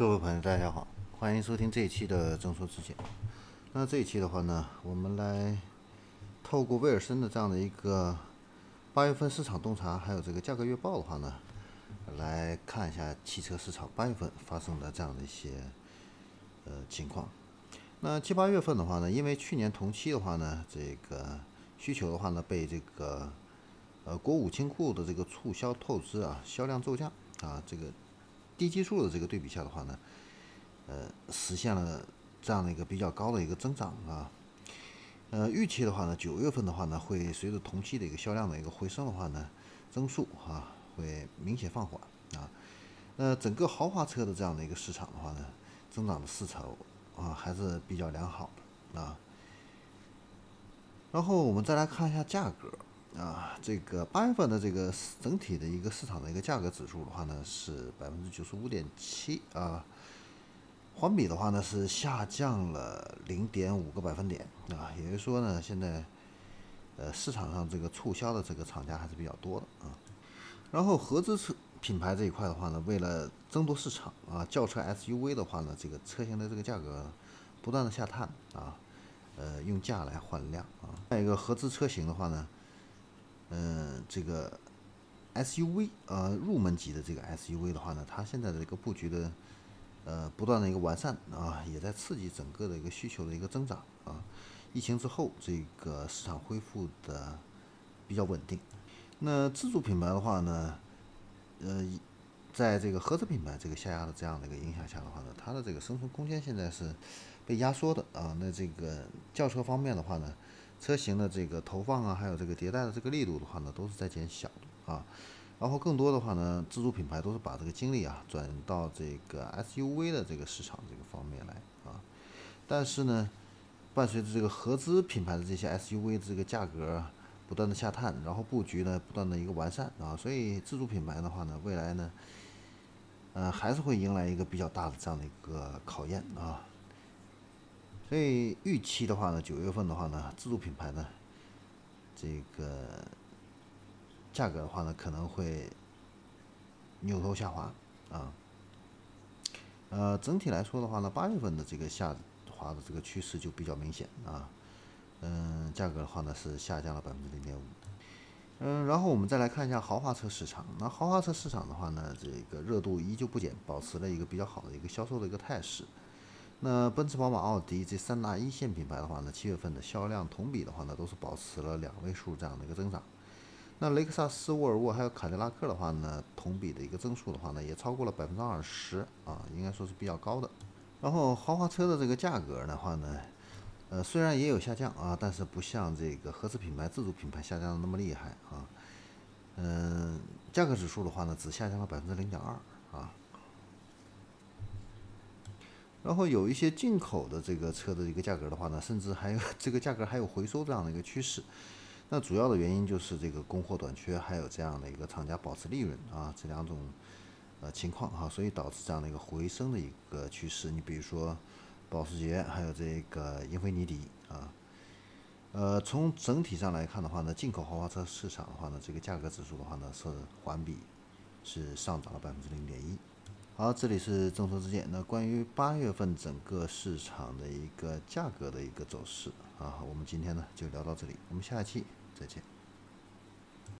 各位朋友，大家好，欢迎收听这一期的正说之见。那这一期的话呢，我们来透过威尔森的这样的一个八月份市场洞察，还有这个价格月报的话呢，来看一下汽车市场八月份发生的这样的一些呃情况。那七八月份的话呢，因为去年同期的话呢，这个需求的话呢，被这个呃国五清库的这个促销透支啊，销量骤降啊，这个低基数的这个对比下的话呢，呃，实现了这样的一个比较高的一个增长啊。呃，预期的话呢，九月份的话呢，会随着同期的一个销量的一个回升的话呢，增速啊会明显放缓啊。那整个豪华车的这样的一个市场的话呢，增长的势头啊还是比较良好的啊。然后我们再来看一下价格啊，这个八月份的这个整体的一个市场的一个价格指数的话呢是百分之九十五点七啊。环比的话呢是下降了零点五个百分点啊，也就是说呢，现在呃市场上这个促销的这个厂家还是比较多的啊。然后合资车品牌这一块的话呢，为了争夺市场啊，轿车 SUV 的话呢，这个车型的这个价格不断的下探啊，呃用价来换量啊。再一个合资车型的话呢，嗯，这个 SUV 呃入门级的这个 SUV 的话呢，它现在的这个布局的。呃，不断的一个完善啊，也在刺激整个的一个需求的一个增长啊。疫情之后，这个市场恢复的比较稳定。那自主品牌的话呢，呃，在这个合资品牌这个下压的这样的一个影响下的话呢，它的这个生存空间现在是被压缩的啊。那这个轿车方面的话呢，车型的这个投放啊，还有这个迭代的这个力度的话呢，都是在减小啊。然后更多的话呢，自主品牌都是把这个精力啊转到这个 SUV 的这个市场这个方面来啊。但是呢，伴随着这个合资品牌的这些 SUV 的这个价格不断的下探，然后布局呢不断的一个完善啊，所以自主品牌的话呢，未来呢，呃还是会迎来一个比较大的这样的一个考验啊。所以预期的话呢，九月份的话呢，自主品牌呢，这个。价格的话呢，可能会扭头下滑啊。呃，整体来说的话呢，八月份的这个下滑的这个趋势就比较明显啊。嗯，价格的话呢是下降了百分之零点五。嗯，然后我们再来看一下豪华车市场。那豪华车市场的话呢，这个热度依旧不减，保持了一个比较好的一个销售的一个态势。那奔驰、宝马、奥迪这三大一线品牌的话呢，七月份的销量同比的话呢，都是保持了两位数这样的一个增长。那雷克萨斯、沃尔沃还有凯迪拉克的话呢，同比的一个增速的话呢，也超过了百分之二十啊，应该说是比较高的。然后豪华车的这个价格的话呢，呃，虽然也有下降啊，但是不像这个合资品牌、自主品牌下降的那么厉害啊。嗯，价格指数的话呢，只下降了百分之零点二啊。然后有一些进口的这个车的一个价格的话呢，甚至还有 这个价格还有回收这样的一个趋势。那主要的原因就是这个供货短缺，还有这样的一个厂家保持利润啊这两种呃情况哈，所以导致这样的一个回升的一个趋势。你比如说保时捷，还有这个英菲尼迪啊，呃，从整体上来看的话呢，进口豪华车市场的话呢，这个价格指数的话呢是环比是上涨了百分之零点一。好，这里是众筹之见。那关于八月份整个市场的一个价格的一个走势啊，我们今天呢就聊到这里，我们下期。再见。